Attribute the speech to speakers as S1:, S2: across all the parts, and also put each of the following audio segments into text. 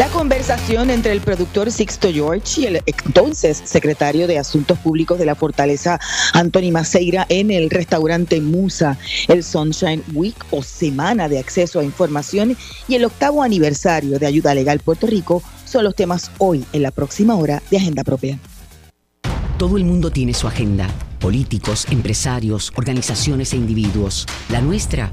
S1: La conversación entre el productor Sixto George y el entonces secretario de Asuntos Públicos de la Fortaleza, Anthony Maceira, en el restaurante Musa, el Sunshine Week o Semana de Acceso a Información y el octavo aniversario de Ayuda Legal Puerto Rico son los temas hoy en la próxima hora de Agenda Propia.
S2: Todo el mundo tiene su agenda, políticos, empresarios, organizaciones e individuos. La nuestra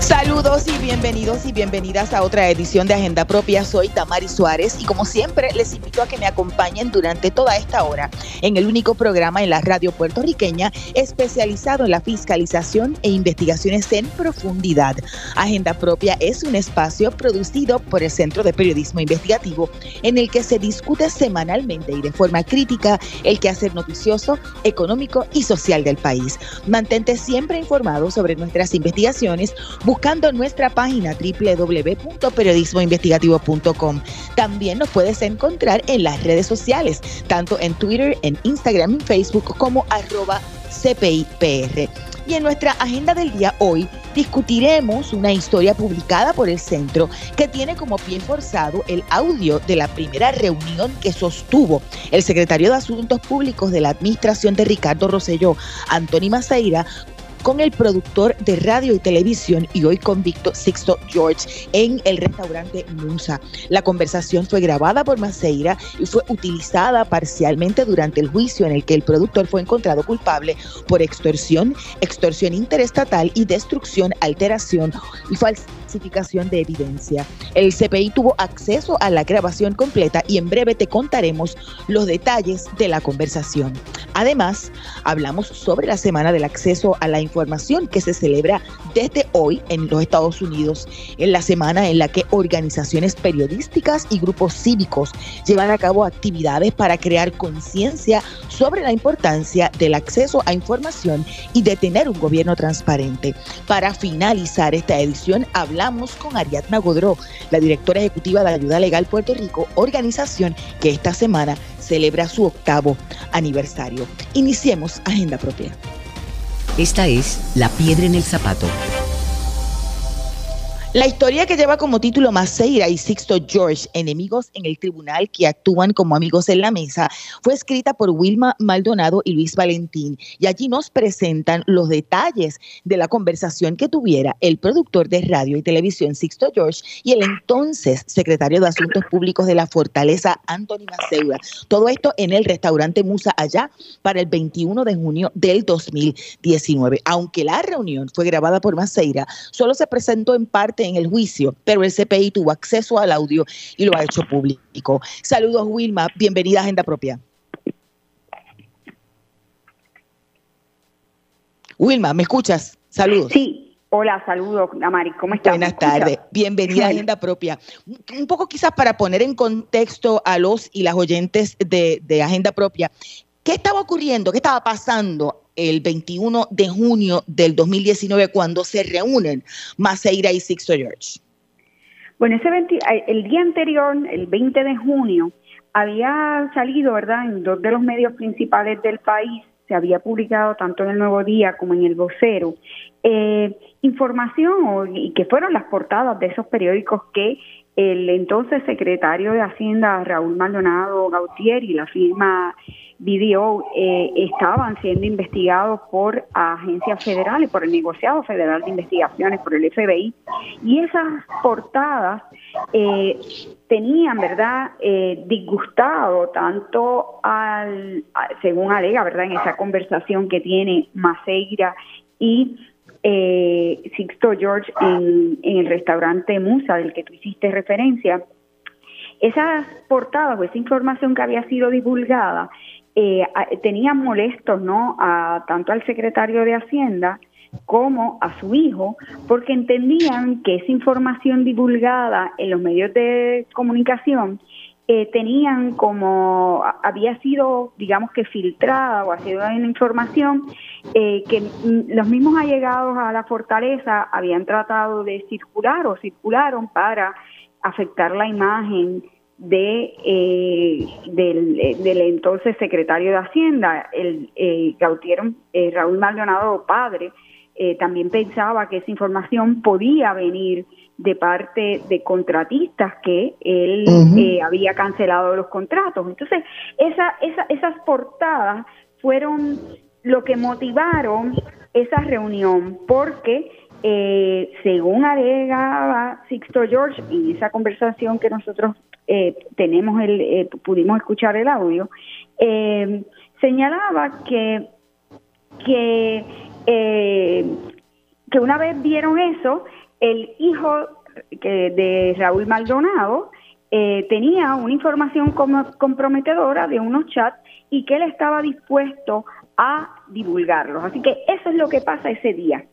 S1: Saludos y bienvenidos y bienvenidas a otra edición de Agenda Propia. Soy Tamari Suárez y como siempre les invito a que me acompañen durante toda esta hora en el único programa en la radio puertorriqueña especializado en la fiscalización e investigaciones en profundidad. Agenda Propia es un espacio producido por el Centro de Periodismo Investigativo en el que se discute semanalmente y de forma crítica el quehacer noticioso, económico y social del país. Mantente siempre informado sobre nuestras investigaciones buscando nuestra página www.periodismoinvestigativo.com. También nos puedes encontrar en las redes sociales, tanto en Twitter, en Instagram y Facebook como arroba CPIPR. Y en nuestra agenda del día hoy discutiremos una historia publicada por el centro que tiene como pie forzado el audio de la primera reunión que sostuvo el secretario de Asuntos Públicos de la administración de Ricardo Rosselló, Anthony Maceira, con el productor de radio y televisión y hoy convicto Sixto George en el restaurante Musa. La conversación fue grabada por Maceira y fue utilizada parcialmente durante el juicio en el que el productor fue encontrado culpable por extorsión, extorsión interestatal y destrucción, alteración y falsificación de evidencia. El CPI tuvo acceso a la grabación completa y en breve te contaremos los detalles de la conversación. Además, hablamos sobre la semana del acceso a la información que se celebra desde hoy en los Estados Unidos, en la semana en la que organizaciones periodísticas y grupos cívicos llevan a cabo actividades para crear conciencia sobre la importancia del acceso a información y de tener un gobierno transparente. Para finalizar esta edición, hablamos con Ariadna Godró, la directora ejecutiva de Ayuda Legal Puerto Rico, organización que esta semana celebra su octavo aniversario. Iniciemos Agenda Propia.
S2: Esta es La Piedra en el Zapato.
S1: La historia que lleva como título Maceira y Sixto George, enemigos en el tribunal que actúan como amigos en la mesa, fue escrita por Wilma Maldonado y Luis Valentín. Y allí nos presentan los detalles de la conversación que tuviera el productor de radio y televisión Sixto George y el entonces secretario de Asuntos Públicos de la Fortaleza, Anthony Maceira. Todo esto en el restaurante Musa allá para el 21 de junio del 2019. Aunque la reunión fue grabada por Maceira, solo se presentó en parte en el juicio, pero el CPI tuvo acceso al audio y lo ha hecho público. Saludos, Wilma. Bienvenida a Agenda Propia. Wilma, ¿me escuchas? Saludos.
S3: Sí, Hola, saludos, Amari, ¿cómo estás?
S1: Buenas tardes, bienvenida a Agenda Propia. Un poco quizás para poner en contexto a los y las oyentes de, de Agenda Propia, ¿qué estaba ocurriendo? ¿Qué estaba pasando el 21 de junio del 2019 cuando se reúnen Maceira y Sixto George?
S3: Bueno, ese el día anterior, el 20 de junio, había salido, ¿verdad?, en dos de los medios principales del país, se había publicado tanto en el Nuevo Día como en el Vocero, eh, información y que fueron las portadas de esos periódicos que el entonces secretario de Hacienda, Raúl Maldonado Gautier, y la firma BDO eh, estaban siendo investigados por agencias federales, por el negociado federal de investigaciones, por el FBI, y esas portadas eh, tenían, ¿verdad?, eh, disgustado tanto al, según alega, ¿verdad?, en esa conversación que tiene Maceira y eh, Sixto George en, en el restaurante Musa, del que tú hiciste referencia, esas portadas o esa información que había sido divulgada eh, tenían molestos no a tanto al secretario de Hacienda como a su hijo porque entendían que esa información divulgada en los medios de comunicación eh, tenían como había sido digamos que filtrada o ha sido una información eh, que los mismos allegados a la fortaleza habían tratado de circular o circularon para afectar la imagen de eh, del, entonces secretario de Hacienda, el eh, Raúl Maldonado padre, también pensaba que esa información podía venir de parte de contratistas que él había cancelado los contratos. Entonces, esa, esa, esas portadas fueron lo que motivaron esa reunión, porque eh, según alegaba Sixto George en esa conversación que nosotros eh, tenemos, el, eh, pudimos escuchar el audio, señalaba que que que una vez vieron eso, el hijo que de Raúl Maldonado tenía una información como comprometedora de unos chats y que él estaba dispuesto a divulgarlos. Así que eso es lo que pasa ese día.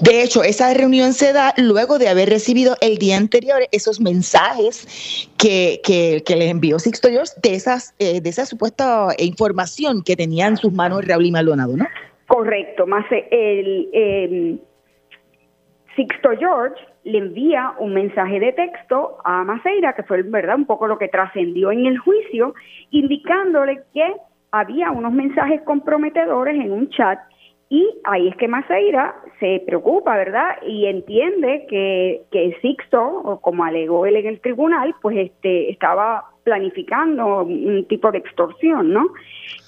S1: De hecho, esa reunión se da luego de haber recibido el día anterior esos mensajes que, que, envió Sixto George de, esas, eh, de esa supuesta información que tenía en sus manos Raúl y Maldonado, ¿no?
S3: Correcto, más el, Sixto George le envía un mensaje de texto a Maceira, que fue verdad un poco lo que trascendió en el juicio, indicándole que había unos mensajes comprometedores en un chat y ahí es que Maceira se preocupa, ¿verdad? Y entiende que, que Sixto, o como alegó él en el tribunal, pues este estaba planificando un tipo de extorsión, ¿no?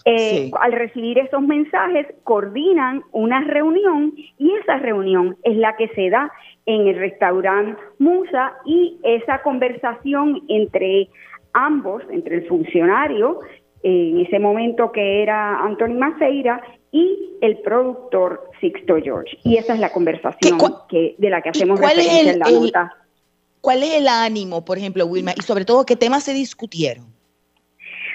S3: Eh, al recibir esos mensajes, coordinan una reunión y esa reunión es la que se da en el restaurante Musa y esa conversación entre ambos, entre el funcionario en ese momento que era Anthony Maceira y el productor Sixto George. Y esa es la conversación que, de la que hacemos referencia en la nota.
S1: ¿Cuál es el ánimo, por ejemplo, Wilma? Y sobre todo, ¿qué temas se discutieron?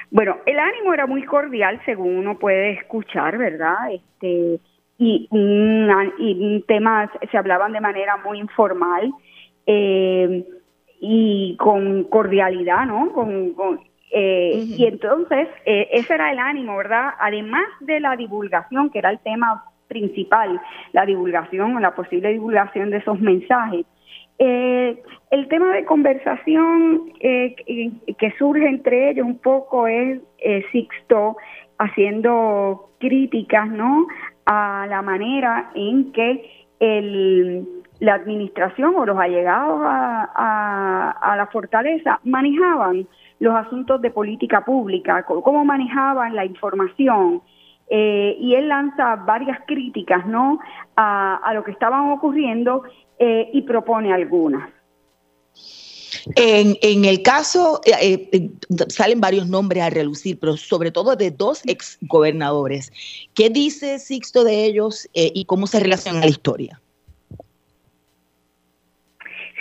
S3: Bueno, el ánimo era muy cordial, según uno puede escuchar, ¿verdad? Este, y, y temas se hablaban de manera muy informal eh, y con cordialidad, ¿no? con, eh, y entonces, eh, ese era el ánimo, ¿verdad? Además de la divulgación, que era el tema principal, la divulgación o la posible divulgación de esos mensajes. Eh, el tema de conversación que surge entre ellos un poco es Sixto haciendo críticas, ¿no? A la manera en que el, la administración o los allegados a, a la fortaleza manejaban los asuntos de política pública, cómo manejaban la información. Eh, y él lanza varias críticas ¿no? a, lo que estaban ocurriendo eh, y propone algunas.
S1: En, en, el caso, eh, salen varios nombres a relucir, pero sobre todo de dos exgobernadores. ¿Qué dice Sixto de ellos y cómo se relaciona la historia?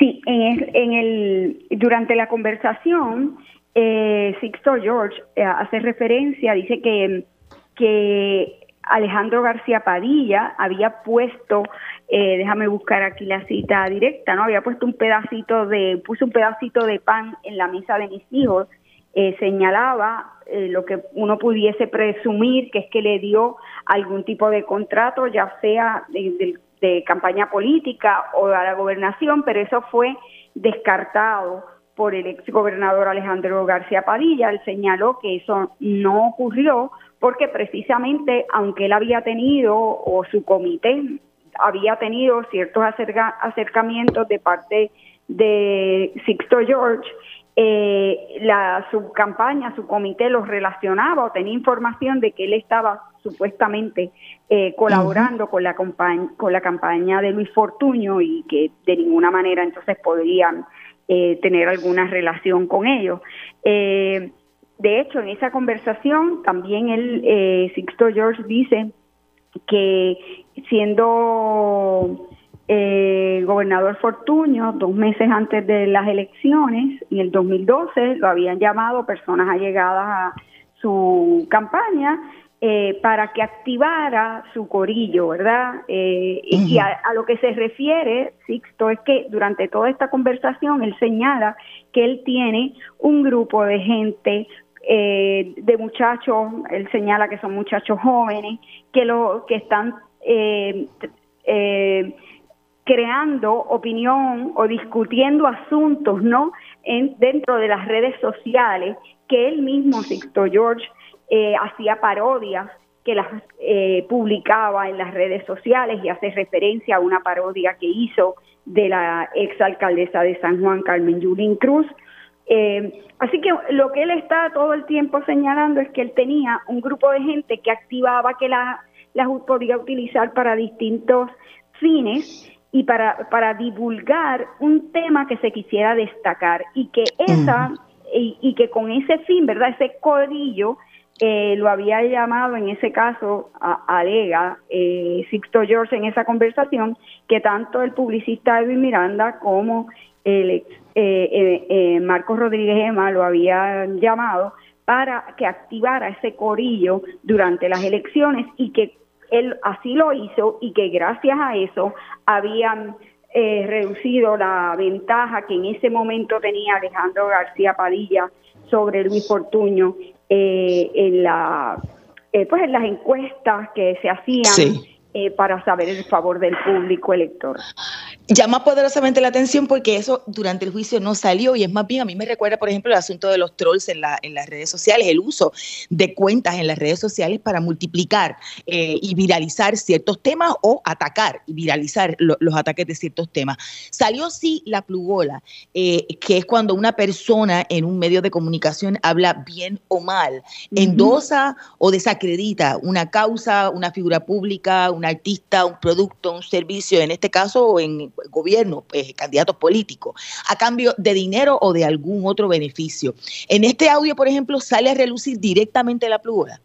S3: Sí, en en el, durante la conversación, eh, Sixto George eh, hace referencia, dice que, que Alejandro García Padilla había puesto, eh, déjame buscar aquí la cita directa, ¿no? Había puesto un pedacito de, puso un pedacito de pan en la mesa de mis hijos, eh, señalaba lo que uno pudiese presumir que es que le dio algún tipo de contrato, ya sea de, de campaña política o a la gobernación, pero eso fue descartado por el ex gobernador Alejandro García Padilla. Él señaló que eso no ocurrió porque precisamente, aunque él había tenido, o su comité había tenido ciertos acercamientos de parte de Sixto George, eh, la, su campaña, su comité los relacionaba o tenía información de que él estaba supuestamente eh, colaborando con, la con la campaña de Luis Fortuño y que de ninguna manera entonces podrían eh, tener alguna relación con ellos. Eh, de hecho, en esa conversación también el eh, Sixto George dice que siendo gobernador Fortuño, dos meses antes de las elecciones, en el 2012, lo habían llamado personas allegadas a su campaña eh, para que activara su corillo, ¿verdad? Eh, y a, lo que se refiere, Sixto, es que durante toda esta conversación él señala que él tiene un grupo de gente, eh, de muchachos, él señala que son muchachos jóvenes, que, lo, que están creando opinión o discutiendo asuntos, ¿no? en, dentro de las redes sociales que él mismo, Sixto George, eh, hacía parodias que las eh, publicaba en las redes sociales y hace referencia a una parodia que hizo de la exalcaldesa de San Juan, Carmen Yulín Cruz. Eh, así que lo que él está todo el tiempo señalando es que él tenía un grupo de gente que activaba que la, las podía utilizar para distintos fines y para, para divulgar un tema que se quisiera destacar y que esa y, y, que con ese fin, ¿verdad? Ese codillo eh, lo había llamado en ese caso, a, alega eh, Sixto George en esa conversación, que tanto el publicista Edwin Miranda como el eh, eh, Marcos Rodríguez Ema lo habían llamado para que activara ese corillo durante las elecciones y que él así lo hizo y que gracias a eso habían reducido la ventaja que en ese momento tenía Alejandro García Padilla sobre Luis Fortuño eh, en la eh, pues en las encuestas que se hacían eh, para saber el favor del público elector
S1: llama poderosamente la atención porque eso durante el juicio no salió y es más bien, a mí me recuerda, por ejemplo, el asunto de los trolls en, la, en las redes sociales, el uso de cuentas en las redes sociales para multiplicar eh, y viralizar ciertos temas o atacar y viralizar los ataques de ciertos temas. Salió sí la plugola, eh, que es cuando una persona en un medio de comunicación habla bien o mal, endosa o desacredita una causa, una figura pública, un artista, un producto, un servicio, en este caso en gobierno, pues, candidatos políticos, a cambio de dinero o de algún otro beneficio. En este audio, por ejemplo, sale a relucir directamente la plura.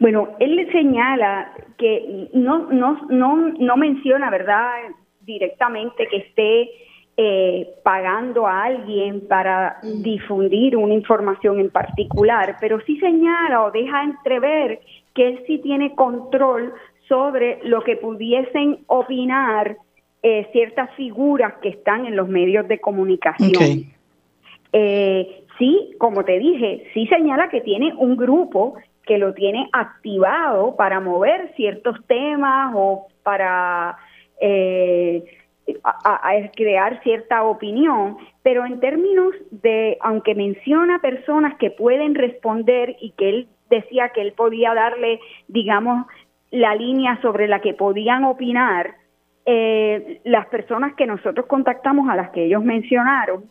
S3: Bueno, él le señala que no, no, no, no menciona, ¿verdad?, directamente que esté eh, pagando a alguien para mm. difundir una información en particular, pero sí señala o deja entrever que él sí tiene control sobre lo que pudiesen opinar eh, ciertas figuras que están en los medios de comunicación. Eh, sí, como te dije, sí señala que tiene un grupo que lo tiene activado para mover ciertos temas o para eh, crear cierta opinión, pero en términos de, aunque menciona personas que pueden responder y que él decía que él podía darle, digamos, la línea sobre la que podían opinar, eh, las personas que nosotros contactamos, a las que ellos mencionaron,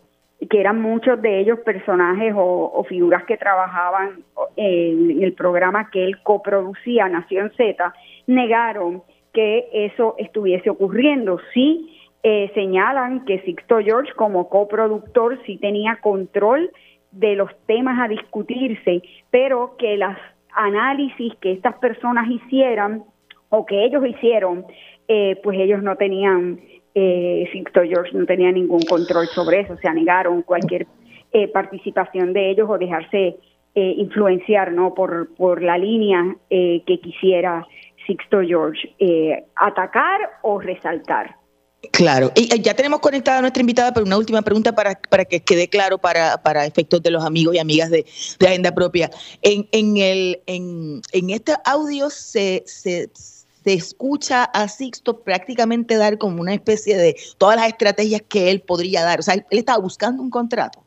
S3: que eran muchos de ellos personajes o, figuras que trabajaban en el programa que él coproducía, Nación Z, negaron que eso estuviese ocurriendo. Sí eh, señalan que Sixto George como coproductor sí tenía control de los temas a discutirse, pero que las análisis que estas personas hicieran o que ellos hicieron eh, pues ellos no tenían, eh, George no tenía ningún control sobre eso, se negaron cualquier eh, participación de ellos o dejarse eh, influenciar no por, por la línea que quisiera Sixto George, atacar o resaltar.
S1: Claro, y ya tenemos conectada a nuestra invitada, pero una última pregunta para, para que quede claro para, para efectos de los amigos y amigas de, Agenda Propia. En, en, el, en, en este audio se, se, se escucha a Sixto prácticamente dar como una especie de todas las estrategias que él podría dar. O sea, él, estaba buscando un contrato.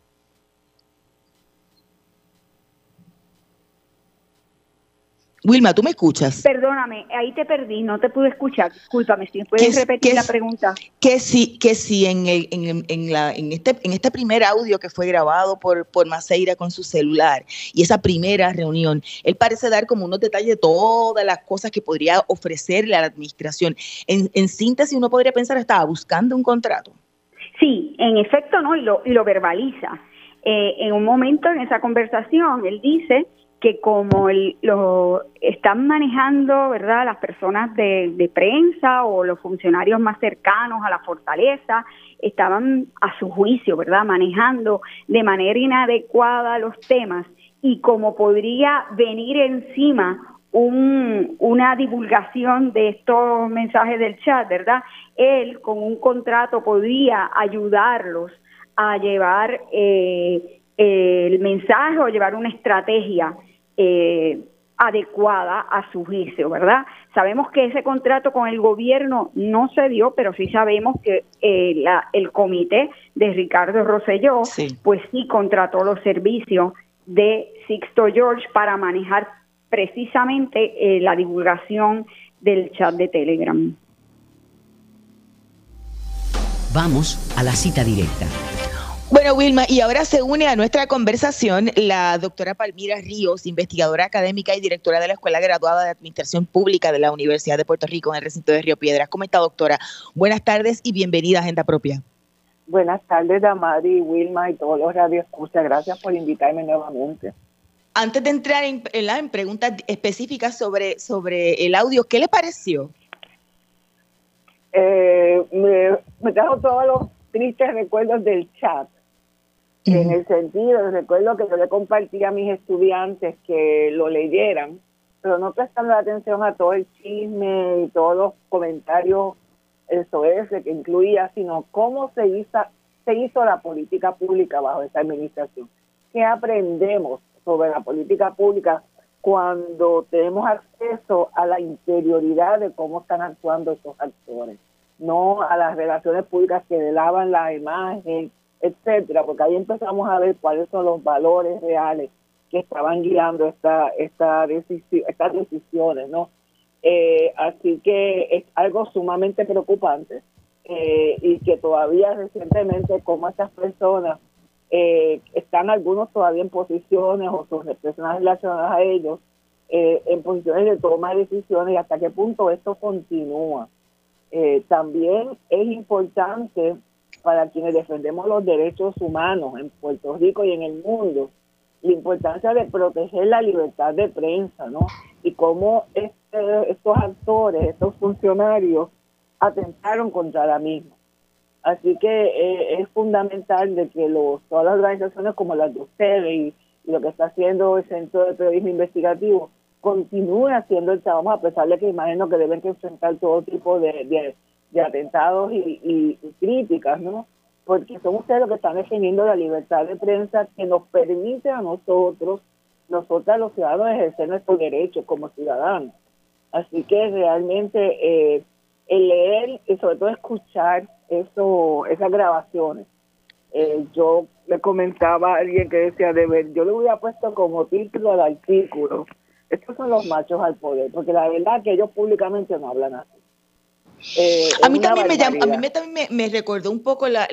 S1: Wilma, ¿tú me escuchas?
S3: Perdóname, ahí te perdí, no te pude escuchar. Discúlpame, si puedes repetir la pregunta.
S1: Que sí, que sí, en, el, en, en, la, en, este, en este primer audio que fue grabado por, por Maceira con su celular y esa primera reunión, él parece dar como unos detalles de todas las cosas que podría ofrecerle a la administración. En, en síntesis, uno podría pensar, estaba buscando un contrato.
S3: Sí, en efecto, ¿no? Y lo, y lo verbaliza. Eh, en un momento en esa conversación, él dice que como lo están manejando, ¿verdad?, las personas de, prensa o los funcionarios más cercanos a la fortaleza, estaban a su juicio, ¿verdad?, manejando de manera inadecuada los temas y como podría venir encima un, una divulgación de estos mensajes del chat, ¿verdad? Él con un contrato podría ayudarlos a llevar eh, el mensaje o llevar una estrategia eh, adecuada a su juicio, ¿verdad? Sabemos que ese contrato con el gobierno no se dio, pero sí sabemos que eh, el comité de Ricardo Rosselló, pues sí contrató los servicios de Sixto George para manejar precisamente eh, la divulgación del chat de Telegram.
S2: Vamos a la cita directa.
S1: Bueno, Wilma, y ahora se une a nuestra conversación la doctora Palmira Ríos, investigadora académica y directora de la Escuela Graduada de Administración Pública de la Universidad de Puerto Rico en el recinto de Río Piedras. ¿Cómo está, doctora? Buenas tardes y bienvenida a Agenda Propia.
S4: Buenas tardes, Damari, Wilma y todos los radioescuchas. Gracias por invitarme nuevamente.
S1: Antes de entrar en, en, preguntas específicas sobre, sobre el audio, ¿qué le pareció?
S4: Eh, me, me trajo todos los tristes recuerdos del chat en el sentido, recuerdo que yo le compartí a mis estudiantes que lo leyeran, pero no prestando atención a todo el chisme y todos los comentarios, eso es, que incluía, sino cómo se hizo, se hizo la política pública bajo esta administración. ¿Qué aprendemos sobre la política pública cuando tenemos acceso a la interioridad de cómo están actuando estos actores? No a las relaciones públicas que delaban la imagen, etcétera, porque ahí empezamos a ver cuáles son los valores reales que estaban guiando esta, esta decisión, estas decisiones, ¿no? Eh, así que es algo sumamente preocupante eh, y que todavía recientemente como estas personas eh, están algunos todavía en posiciones o sus personas relacionadas a ellos en posiciones de toma de decisiones y hasta qué punto esto continúa. también es importante para quienes defendemos los derechos humanos en Puerto Rico y en el mundo, la importancia de proteger la libertad de prensa, ¿no? Y cómo este, estos actores, estos funcionarios atentaron contra la misma. Así que eh, es fundamental de que los, todas las organizaciones como las de ustedes y, lo que está haciendo el Centro de Periodismo Investigativo continúen haciendo el trabajo, a pesar de que imagino que deben enfrentar todo tipo de atentados y, críticas, ¿no? Porque son ustedes los que están defendiendo la libertad de prensa que nos permite a nosotros, nosotras los ciudadanos, ejercer nuestros derechos como ciudadanos. Así que realmente eh, el leer y sobre todo escuchar eso, esas grabaciones. Eh, yo le comentaba a alguien que decía, de ver, yo le hubiera puesto como título al artículo, estos son los machos al poder, porque la verdad que ellos públicamente no hablan así.
S1: Eh, a mí también, me, a mí también me, recordó un poco las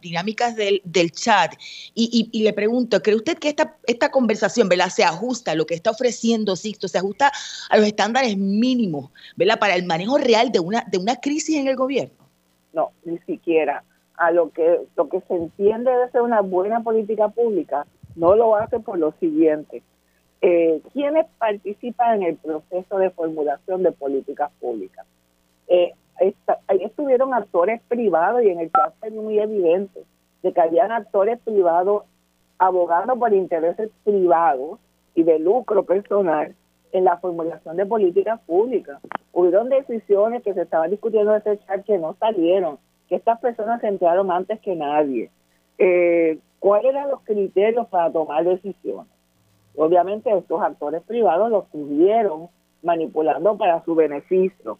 S1: dinámicas del, chat y, le pregunto, ¿cree usted que esta, esta conversación ¿verdad? se ajusta a lo que está ofreciendo Sixto, se ajusta a los estándares mínimos ¿verdad? para el manejo real de una, de una crisis en el gobierno?
S4: No, ni siquiera. A lo que, lo que se entiende de ser una buena política pública, no lo hace por lo siguiente. Eh, ¿Quiénes participan en el proceso de formulación de políticas públicas? Eh, ahí estuvieron actores privados y en el caso es muy evidente de que habían actores privados abogando por intereses privados y de lucro personal en la formulación de políticas públicas. Hubieron decisiones que se estaban discutiendo en ese chat que no salieron, que estas personas se entraron antes que nadie. Eh, ¿Cuáles eran los criterios para tomar decisiones? Obviamente estos actores privados los tuvieron manipulando para su beneficio.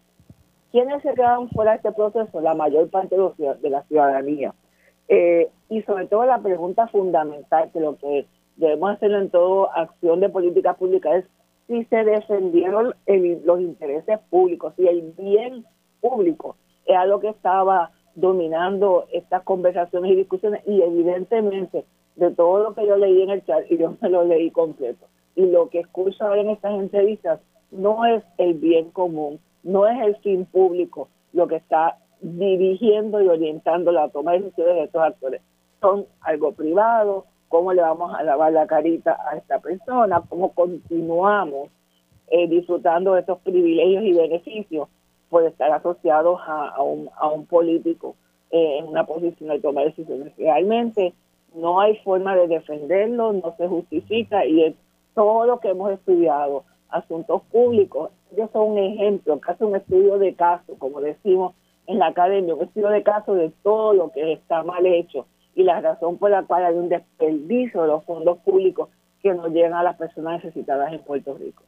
S4: ¿Quiénes se quedan fuera de este proceso? La mayor parte de la ciudadanía. Eh, y sobre todo la pregunta fundamental, que lo que debemos hacer en toda acción de política pública es si se defendieron los intereses públicos, si el bien público era lo que estaba dominando estas conversaciones y discusiones y evidentemente de todo lo que yo leí en el chat y yo me lo leí completo y lo que escucho ahora en estas entrevistas no es el bien común, no es el fin público lo que está dirigiendo y orientando la toma de decisiones de estos actores. Son algo privado, cómo le vamos a lavar la carita a esta persona, cómo continuamos eh, disfrutando de estos privilegios y beneficios por estar asociados a, un, a un, político eh, en una posición de toma de decisiones. Realmente no hay forma de defenderlo, no se justifica y es todo lo que hemos estudiado asuntos públicos. Ellos son un ejemplo, casi un estudio de caso, como decimos en la academia, un estudio de caso de todo lo que está mal hecho y la razón por la cual hay un desperdicio de los fondos públicos que no llegan a las personas necesitadas en Puerto Rico.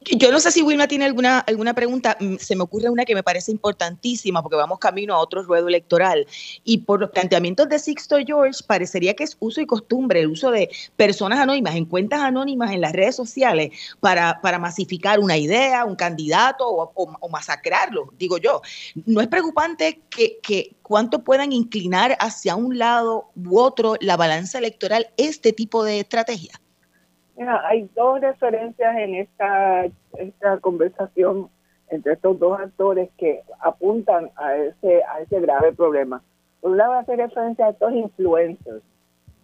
S1: Yo no sé si Wilma tiene alguna, alguna pregunta. Mm, se me ocurre una que me parece importantísima porque vamos camino a otro ruedo electoral. Y por los planteamientos de Sixto George, parecería que es uso y costumbre el uso de personas anónimas en cuentas anónimas en las redes sociales para, para masificar una idea, un candidato o, masacrarlo, digo yo. ¿No es preocupante que, que cuánto puedan inclinar hacia un lado u otro la balanza electoral este tipo de estrategia?
S4: Hay dos referencias en esta, esta conversación entre estos dos actores que apuntan a ese, a ese grave problema. Por un lado hace referencia a estos influencers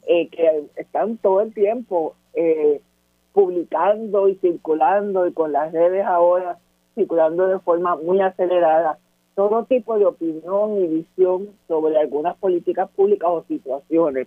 S4: eh, que están todo el tiempo eh, publicando y circulando y con las redes ahora circulando de forma muy acelerada todo tipo de opinión y visión sobre algunas políticas públicas o situaciones.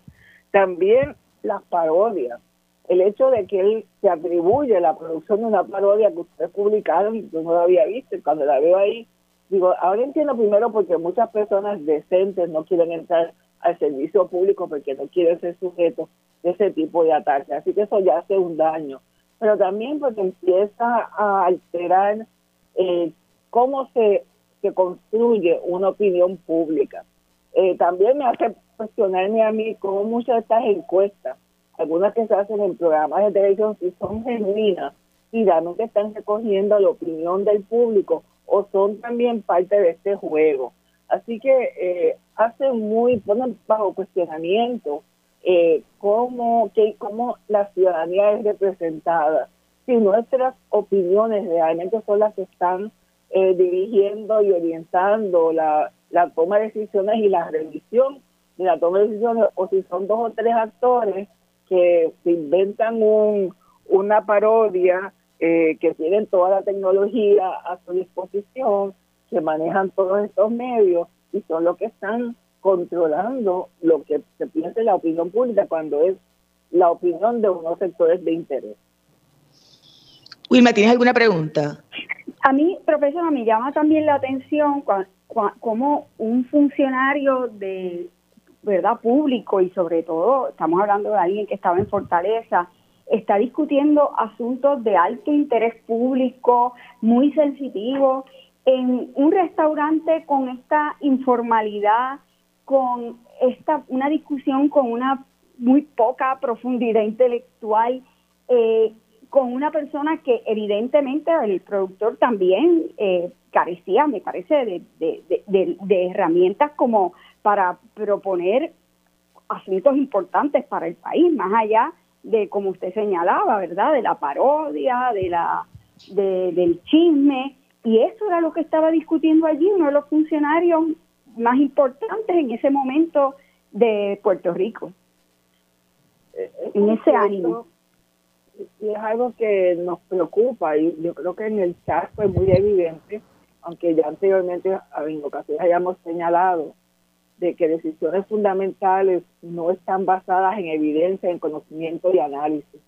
S4: También las parodias el hecho de que él se atribuye la producción de una parodia que ustedes publicaron, yo no la había visto, y cuando la veo ahí, digo, ahora entiendo primero porque muchas personas decentes no quieren entrar al servicio público porque no quieren ser sujetos de ese tipo de ataques, así que eso ya hace un daño, pero también porque empieza a alterar eh, cómo se, se construye una opinión pública. Eh, también me hace cuestionarme a mí cómo muchas de estas encuestas algunas que se hacen en programas de televisión si son genuinas y realmente están recogiendo la opinión del público o son también parte de este juego. Así que eh, hacen muy, ponen bajo cuestionamiento eh, cómo, que, cómo la ciudadanía es representada, si nuestras opiniones realmente son las que están eh, dirigiendo y orientando la, la toma de decisiones y la revisión de la toma de decisiones, o si son dos o tres actores que se inventan un, una parodia, eh, que tienen toda la tecnología a su disposición, que manejan todos estos medios y son los que están controlando lo que se piensa en la opinión pública cuando es la opinión de unos sectores de interés.
S1: Wilma, ¿tienes alguna pregunta?
S3: A mí, profesora, me llama también la atención cómo un funcionario de ¿verdad? público y sobre todo estamos hablando de alguien que estaba en Fortaleza, está discutiendo asuntos de alto interés público, muy sensitivos, en un restaurante con esta informalidad, con esta una discusión con una muy poca profundidad intelectual, eh, con una persona que evidentemente el productor también eh, carecía, me parece, de herramientas como para proponer asuntos importantes para el país, más allá de, como usted señalaba, ¿verdad?, de la parodia, de la, del chisme, y eso era lo que estaba discutiendo allí uno de los funcionarios más importantes en ese momento de Puerto Rico, en ese ánimo.
S4: Y es algo que nos preocupa, y yo creo que en el chat fue muy evidente, aunque ya anteriormente en ocasiones hayamos señalado de que decisiones fundamentales no están basadas en evidencia, en conocimiento y análisis.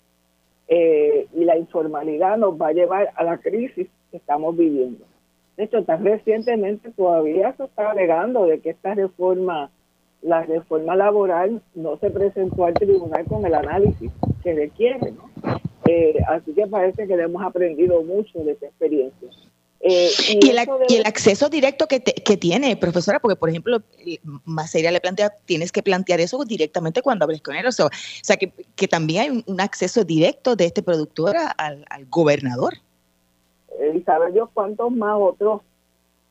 S4: Eh, y la informalidad nos va a llevar a la crisis que estamos viviendo. De hecho, tan recientemente todavía se está alegando de que esta reforma, la reforma laboral, no se presentó al tribunal con el análisis que requiere. Eh, así que parece que hemos aprendido mucho de esta experiencia.
S1: Eh, y, el, acceso directo que, tiene, profesora, porque por ejemplo, Maceria le plantea, tienes que plantear eso directamente cuando hables con él, o sea, que, también hay un, acceso directo de este productor al, gobernador.
S4: Y saber Dios cuántos más otros,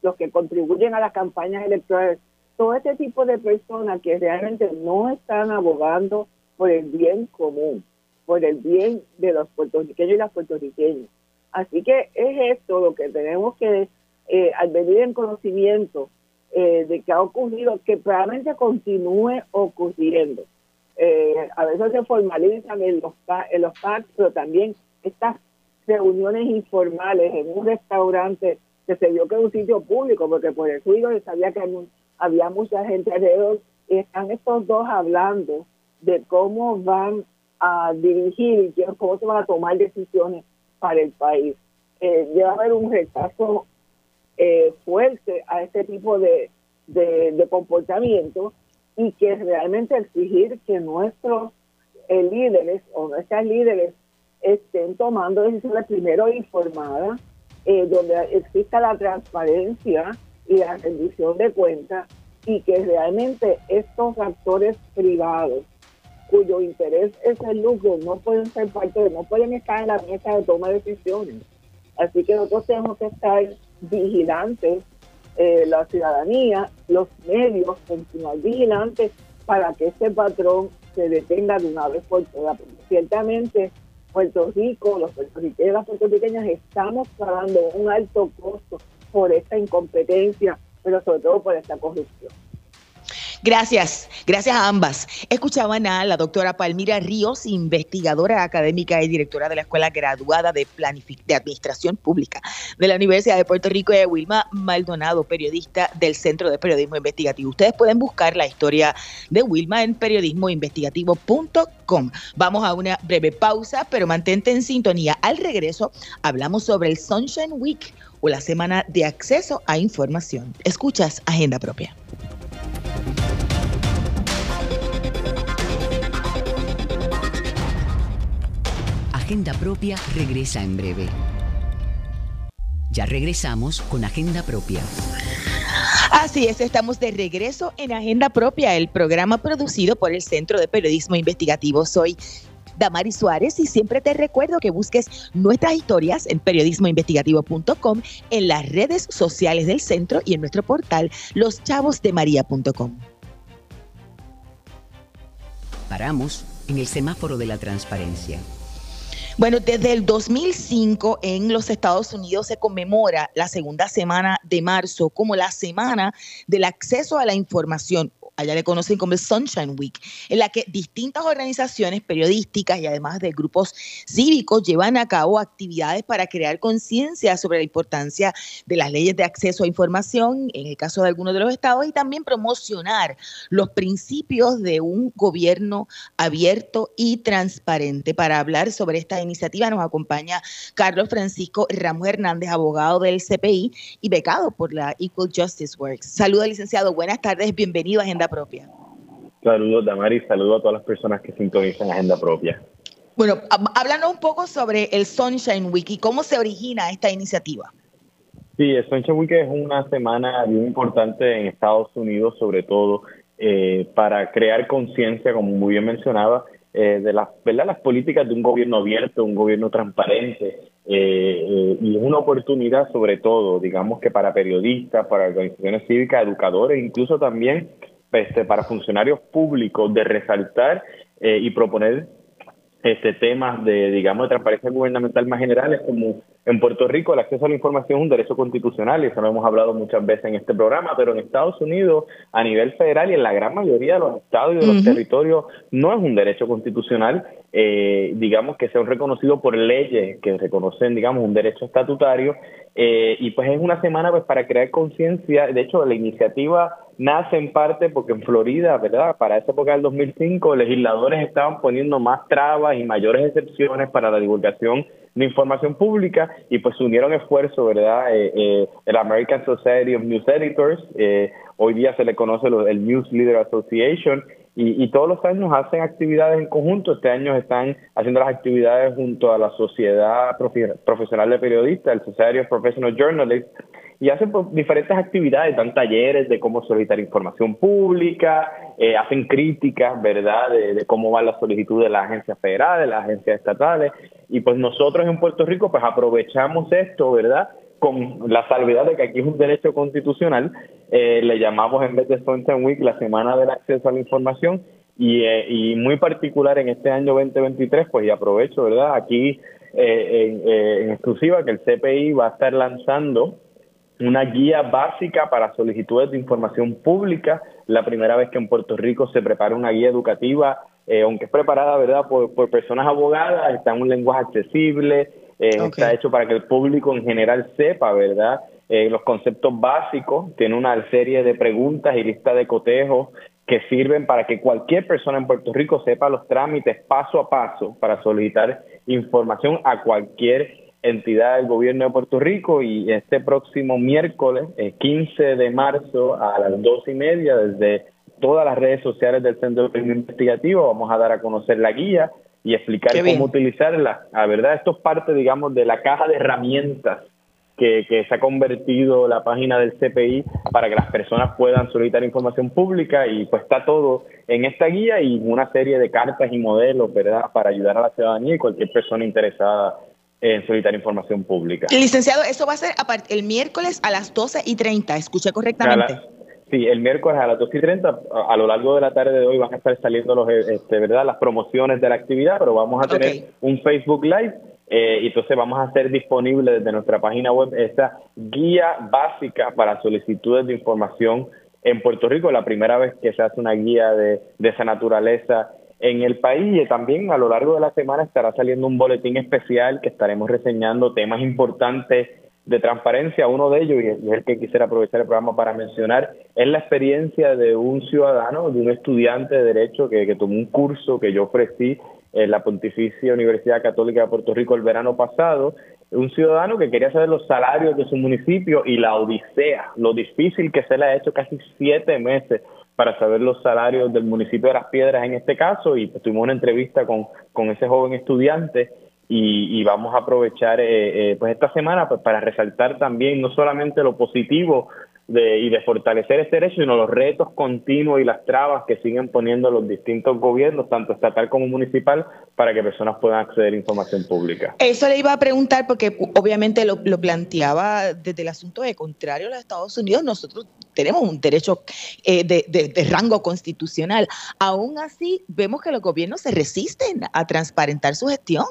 S4: los que contribuyen a las campañas electorales, todo este tipo de personas que realmente no están abogando por el bien común, por el bien de los puertorriqueños y las puertorriqueñas Así que es esto lo que tenemos que, eh, al venir en conocimiento eh, de que ha ocurrido, que probablemente continúe ocurriendo. Eh, a veces se formalizan en los, en los packs, pero también estas reuniones informales en un restaurante que se vio que era un sitio público, porque por el ruido sabía que había mucha gente alrededor, y están estos dos hablando de cómo van a dirigir y cómo se van a tomar decisiones para el país. Eh, debe haber un rechazo eh, fuerte a este tipo de, de, comportamiento y que realmente exigir que nuestros eh, líderes o nuestras líderes estén tomando decisiones primero informadas, eh, donde exista la transparencia y la rendición de cuentas y que realmente estos actores privados cuyo interés es el lucro no pueden ser parte no pueden estar en la mesa de toma de decisiones. Así que nosotros tenemos que estar vigilantes, eh, la ciudadanía, los medios, continuar vigilantes para que este patrón se detenga de una vez por todas. ciertamente Puerto Rico, los puertorriqueños las puertorriqueñas estamos pagando un alto costo por esta incompetencia, pero sobre todo por esta corrupción.
S1: Gracias, gracias a ambas. Escuchaban a la doctora Palmira Ríos, investigadora académica y directora de la Escuela Graduada de, de Administración Pública de la Universidad de Puerto Rico, y a Wilma Maldonado, periodista del Centro de Periodismo Investigativo. Ustedes pueden buscar la historia de Wilma en periodismoinvestigativo.com. Vamos a una breve pausa, pero mantente en sintonía. Al regreso, hablamos sobre el Sunshine Week o la semana de acceso a información. Escuchas Agenda Propia.
S2: Agenda Propia regresa en breve. Ya regresamos con Agenda Propia.
S1: Así es, estamos de regreso en Agenda Propia, el programa producido por el Centro de Periodismo Investigativo. Soy Damari Suárez y siempre te recuerdo que busques nuestras historias en periodismoinvestigativo.com, en las redes sociales del centro y en nuestro portal loschavosdemaria.com.
S2: Paramos en el semáforo de la transparencia.
S1: Bueno, desde el 2005 en los Estados Unidos se conmemora la segunda semana de marzo como la semana del acceso a la información allá le conocen como el Sunshine Week, en la que distintas organizaciones periodísticas y además de grupos cívicos llevan a cabo actividades para crear conciencia sobre la importancia de las leyes de acceso a información, en el caso de algunos de los estados, y también promocionar los principios de un gobierno abierto y transparente. Para hablar sobre esta iniciativa nos acompaña Carlos Francisco Ramos Hernández, abogado del CPI y becado por la Equal Justice Works. Saludos, licenciado. Buenas tardes. Bienvenido a Agenda Propia.
S5: Saludos, Damari, saludos a todas las personas que sintonizan Agenda Propia.
S1: Bueno, háblanos un poco sobre el Sunshine Week y cómo se origina esta iniciativa.
S5: Sí, el Sunshine Week es una semana muy importante en Estados Unidos, sobre todo eh, para crear conciencia, como muy bien mencionaba, eh, de las, ¿verdad? las políticas de un gobierno abierto, un gobierno transparente, eh, y es una oportunidad sobre todo, digamos que para periodistas, para organizaciones cívicas, educadores, incluso también este, para funcionarios públicos de resaltar eh, y proponer este temas de, digamos, de transparencia gubernamental más generales, como en Puerto Rico el acceso a la información es un derecho constitucional, y eso lo hemos hablado muchas veces en este programa, pero en Estados Unidos, a nivel federal y en la gran mayoría de los estados y de los territorios, no es un derecho constitucional, eh, digamos, que sea reconocido por leyes que reconocen, digamos, un derecho estatutario, eh, y pues es una semana pues para crear conciencia, de hecho la iniciativa nace en parte porque en Florida, ¿verdad? Para esa época del 2005, legisladores estaban poniendo más trabas y mayores excepciones para la divulgación de información pública y pues unieron esfuerzos, ¿verdad? Eh, eh, el American Society of News Editors, eh, hoy día se le conoce el News Leader Association y, y, todos los años hacen actividades en conjunto. Este año están haciendo las actividades junto a la Sociedad Profesional de Periodistas, el Society of Professional Journalists, y hacen pues, diferentes actividades, dan talleres de cómo solicitar información pública, eh, hacen críticas, ¿verdad?, de, cómo va la solicitud de las agencias federales, de las agencias estatales, y pues nosotros en Puerto Rico pues aprovechamos esto, ¿verdad?, con la salvedad de que aquí es un derecho constitucional, eh, le llamamos en vez de Sunshine Week la Semana del Acceso a la Información, y, eh, y muy particular en este año 2023, pues y aprovecho, ¿verdad?, aquí en, en exclusiva que el CPI va a estar lanzando una guía básica para solicitudes de información pública, la primera vez que en Puerto Rico se prepara una guía educativa, eh, aunque es preparada verdad por, por, personas abogadas, está en un lenguaje accesible, eh, está hecho para que el público en general sepa, ¿verdad? Eh, los conceptos básicos, tiene una serie de preguntas y lista de cotejos que sirven para que cualquier persona en Puerto Rico sepa los trámites paso a paso para solicitar información a cualquier entidad del gobierno de Puerto Rico y este próximo miércoles, eh, 15 de marzo a las dos y media, desde todas las redes sociales del Centro de Investigativo, vamos a dar a conocer la guía y explicar cómo utilizarla. La verdad, esto es parte, digamos, de la caja de herramientas que, que, se ha convertido la página del CPI para que las personas puedan solicitar información pública y pues está todo en esta guía y una serie de cartas y modelos, ¿verdad?, para ayudar a la ciudadanía y cualquier persona interesada en solicitar información pública.
S1: Licenciado, eso va a ser el miércoles a las 12 y 30, ¿escuché correctamente?
S5: Sí, el miércoles a las 12 y 30, a, lo largo de la tarde de hoy van a estar saliendo los, este, ¿verdad? las promociones de la actividad, pero vamos a tener un Facebook Live eh, y entonces vamos a hacer disponible desde nuestra página web esta guía básica para solicitudes de información en Puerto Rico, la primera vez que se hace una guía de, de esa naturaleza en el país y también a lo largo de la semana estará saliendo un boletín especial que estaremos reseñando temas importantes de transparencia. Uno de ellos, y es el que quisiera aprovechar el programa para mencionar, es la experiencia de un ciudadano, de un estudiante de Derecho que, que tomó un curso que yo ofrecí en la Pontificia Universidad Católica de Puerto Rico el verano pasado, un ciudadano que quería saber los salarios de su municipio y la odisea, lo difícil que se le ha hecho casi siete meses para saber los salarios del municipio de Las Piedras en este caso y tuvimos una entrevista con, con ese joven estudiante y, vamos a aprovechar eh, eh, pues esta semana pues, para resaltar también no solamente lo positivo de, y de fortalecer este derecho, sino los retos continuos y las trabas que siguen poniendo los distintos gobiernos, tanto estatal como municipal, para que personas puedan acceder a información pública.
S1: Eso le iba a preguntar porque obviamente lo, planteaba desde el asunto de contrario a los Estados Unidos, nosotros tenemos un derecho eh, de, de, rango constitucional. Aún así, vemos que los gobiernos se resisten a transparentar su gestión.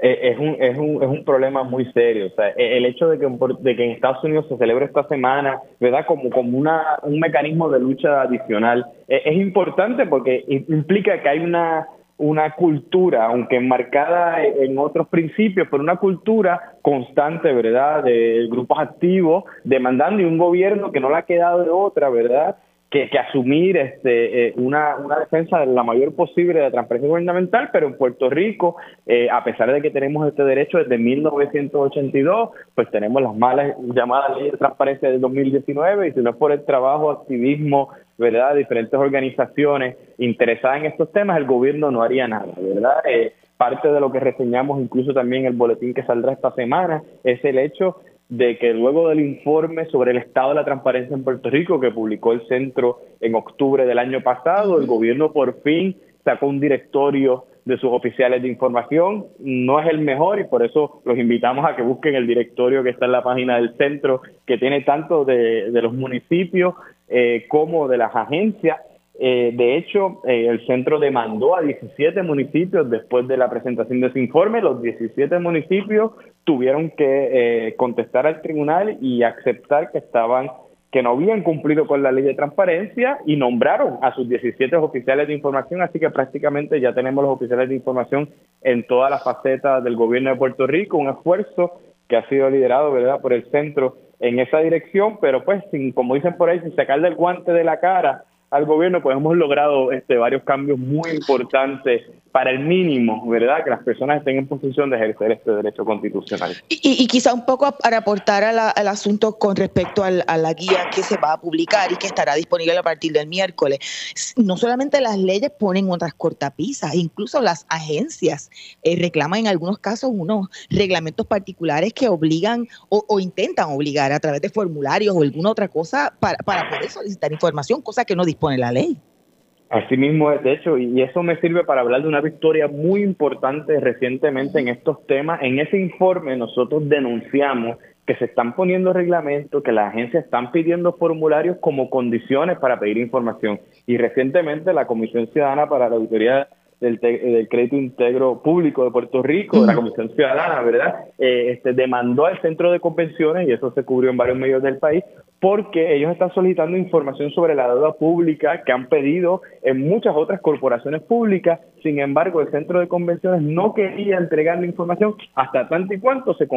S5: Eh, es, un, es, un, es un problema muy serio. O sea, e, el hecho de que, de que en Estados Unidos se celebre esta semana, ¿verdad? Como, como una, un mecanismo de lucha adicional, e, es importante porque implica que hay una, una cultura, aunque enmarcada en otros principios, pero una cultura constante, ¿verdad? De grupos activos demandando y un gobierno que no le ha quedado de otra, ¿verdad? Que, asumir este, eh, una, una defensa de la mayor posible de la transparencia gubernamental, pero en Puerto Rico, eh, a pesar de que tenemos este derecho desde 1982, pues tenemos las malas llamadas leyes de transparencia del 2019 y si no es por el trabajo, activismo, ¿verdad?, de diferentes organizaciones interesadas en estos temas, el gobierno no haría nada, ¿verdad? Eh, parte de lo que reseñamos incluso también el boletín que saldrá esta semana es el hecho de que luego del informe sobre el estado de la transparencia en Puerto Rico que publicó el centro en octubre del año pasado, el gobierno por fin sacó un directorio de sus oficiales de información. No es el mejor y por eso los invitamos a que busquen el directorio que está en la página del centro, que tiene tanto de, los municipios eh, como de las agencias eh, de hecho, eh, el centro demandó a 17 municipios después de la presentación de ese informe. Los 17 municipios tuvieron que eh, contestar al tribunal y aceptar que estaban que no habían cumplido con la ley de transparencia y nombraron a sus 17 oficiales de información, así que prácticamente ya tenemos los oficiales de información en todas las facetas del gobierno de Puerto Rico, un esfuerzo que ha sido liderado, ¿verdad?, por el centro en esa dirección, pero pues sin, como dicen por ahí, sin sacarle el guante de la cara al gobierno, pues hemos logrado este, varios cambios muy importantes para el mínimo, ¿verdad? Que las personas estén en posición de ejercer este derecho constitucional.
S1: Y, quizá un poco para aportar al asunto con respecto a la guía que se va a publicar y que estará disponible a partir del miércoles. No solamente las leyes ponen otras cortapisas, incluso las agencias eh, reclaman en algunos casos unos reglamentos particulares que obligan o, intentan obligar a través de formularios o alguna otra cosa para, para poder solicitar información, cosa que no dispone la ley.
S5: Así mismo es, de hecho, y eso me sirve para hablar de una victoria muy importante recientemente en estos temas. En ese informe nosotros denunciamos que se están poniendo reglamentos, que las agencias están pidiendo formularios como condiciones para pedir información. Y recientemente la Comisión Ciudadana para la Auditoría del, Crédito Integro Público de Puerto Rico, de la Comisión Ciudadana, ¿verdad? Eh, este, demandó al Centro de Convenciones, y eso se cubrió en varios medios del país, porque ellos están solicitando información sobre la deuda pública que han pedido en muchas otras corporaciones públicas. Sin embargo, el centro de convenciones no quería entregar la información hasta tanto y cuanto se,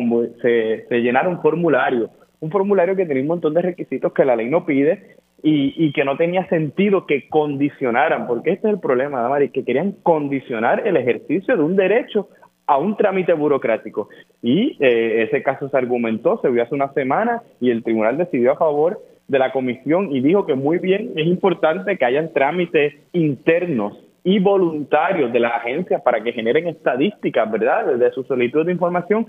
S5: se, se llenara un formulario. Un formulario que tenía un montón de requisitos que la ley no pide y, que no tenía sentido que condicionaran, porque este es el problema, Damari, que querían condicionar el ejercicio de un derecho a un trámite burocrático. Y eh, ese caso se argumentó, se vio hace una semana y el tribunal decidió a favor de la comisión y dijo que muy bien, es importante que hayan trámites internos y voluntarios de las agencias para que generen estadísticas, ¿verdad?, de su solicitud de información,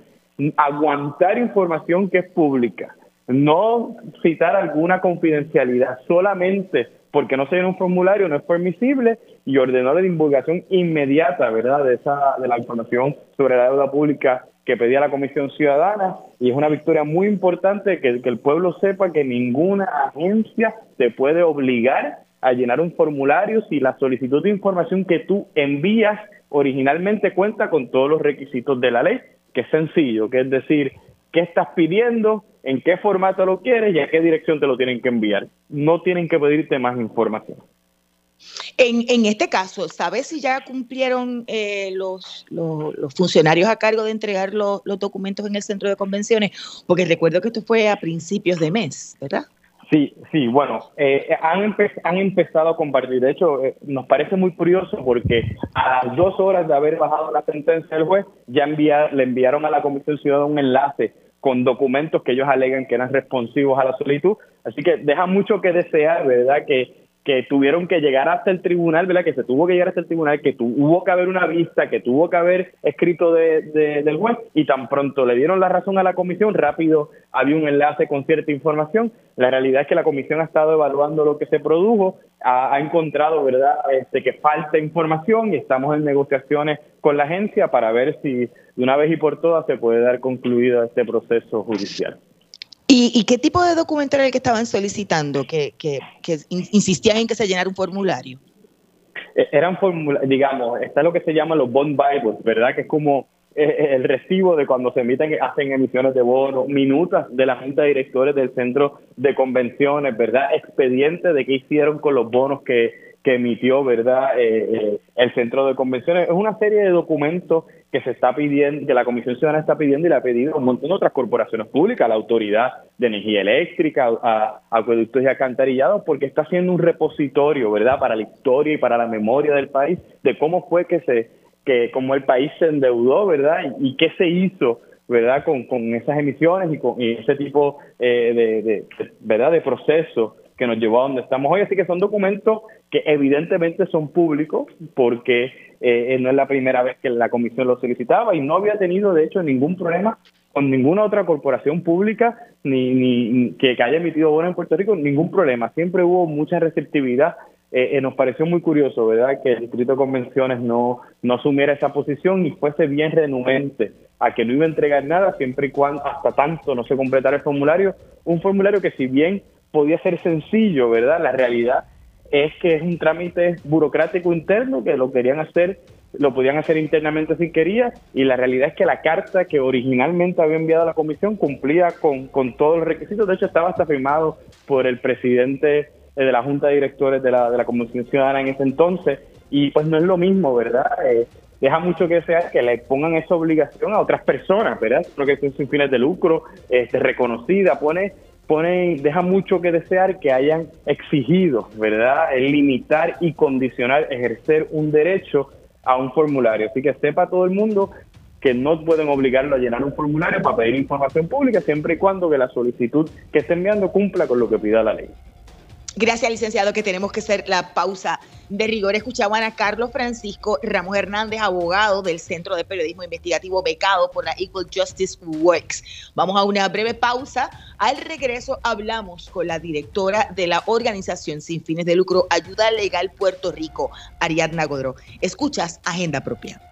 S5: aguantar información que es pública, no citar alguna confidencialidad solamente porque no se llena un formulario, no es permisible y ordenó la divulgación inmediata, ¿verdad?, de, esa, de la información sobre la deuda pública que pedía la Comisión Ciudadana y es una victoria muy importante que, el pueblo sepa que ninguna agencia se puede obligar a llenar un formulario si la solicitud de información que tú envías originalmente cuenta con todos los requisitos de la ley, que es sencillo, que es decir, qué estás pidiendo, en qué formato lo quieres y a qué dirección te lo tienen que enviar. No tienen que pedirte más información.
S1: En, en este caso, ¿sabes si ya cumplieron eh, los, los, funcionarios a cargo de entregar los, documentos en el centro de convenciones? Porque recuerdo que esto fue a principios de mes, ¿verdad?
S5: Sí, sí, bueno, eh, han, han empezado a compartir. De hecho, eh, nos parece muy curioso porque a las dos horas de haber bajado la sentencia del juez, ya le enviaron a la Comisión Ciudadana un enlace con documentos que ellos alegan que eran responsivos a la solicitud. Así que deja mucho que desear, ¿verdad? Que que tuvieron que llegar hasta el tribunal, ¿verdad? Que se tuvo que llegar hasta el tribunal, que tuvo que haber una vista, que tuvo que haber escrito de, del juez y tan pronto le dieron la razón a la comisión, rápido había un enlace con cierta información. La realidad es que la comisión ha estado evaluando lo que se produjo, ha, encontrado, ¿verdad?, este, que falta información y estamos en negociaciones con la agencia para ver si de una vez y por todas se puede dar concluido este proceso judicial.
S1: ¿Y, qué tipo de documento era el que estaban solicitando? Que, que, insistían en que se llenara un formulario.
S5: E, eran formularios, digamos, está lo que se llama los bond bibles, ¿verdad? Que es como eh, eh, el recibo de cuando se emiten, hacen emisiones de bonos, minutas de la Junta de Directores del Centro de Convenciones, ¿verdad? Expediente de qué hicieron con los bonos que, que emitió, ¿verdad? Eh, el Centro de Convenciones. Es una serie de documentos que se está pidiendo, que la Comisión Ciudadana está pidiendo y le ha pedido a un montón de otras corporaciones públicas, a la Autoridad de Energía Eléctrica, a, Acueductos y Alcantarillados, porque está haciendo un repositorio, ¿verdad?, para la historia y para la memoria del país, de cómo fue que se, que como el país se endeudó, ¿verdad?, y, qué se hizo, ¿verdad?, con, con esas emisiones y con ese tipo eh, de, de, ¿verdad?, de proceso que nos llevó a donde estamos hoy. Así que son documentos que evidentemente son públicos porque eh, no es la primera vez que la comisión lo solicitaba y no había tenido de hecho ningún problema con ninguna otra corporación pública ni, ni que, haya emitido bonos en Puerto Rico, ningún problema. Siempre hubo mucha receptividad. Eh, eh, nos pareció muy curioso, ¿verdad?, que el Distrito de Convenciones no, no asumiera esa posición y fuese bien renuente a que no iba a entregar nada siempre y cuando, hasta tanto no se completara el formulario. Un formulario que si bien podía ser sencillo, ¿verdad? La realidad es que es un trámite burocrático interno que lo querían hacer, lo podían hacer internamente si quería, y la realidad es que la carta que originalmente había enviado la comisión cumplía con, con todos los requisitos, de hecho estaba hasta firmado por el presidente de la Junta de Directores de la, de la Comisión Ciudadana en ese entonces, y pues no es lo mismo, ¿verdad? Eh, deja mucho que desear que le pongan esa obligación a otras personas, ¿verdad? Creo que es sin fines de lucro, este, reconocida, pone pone, deja mucho que desear que hayan exigido, ¿verdad?, el limitar y condicionar ejercer un derecho a un formulario. Así que sepa todo el mundo que no pueden obligarlo a llenar un formulario para pedir información pública siempre y cuando que la solicitud que esté enviando cumpla con lo que pida la ley.
S1: Gracias, licenciado, que tenemos que hacer la pausa de rigor. Escuchaban a Carlos Francisco Ramos Hernández, abogado del Centro de Periodismo Investigativo becado por la Equal Justice Works. Vamos a una breve pausa. Al regreso hablamos con la directora de la organización sin fines de lucro Ayuda Legal Puerto Rico, Ariadna Godró. Escuchas Agenda Propia.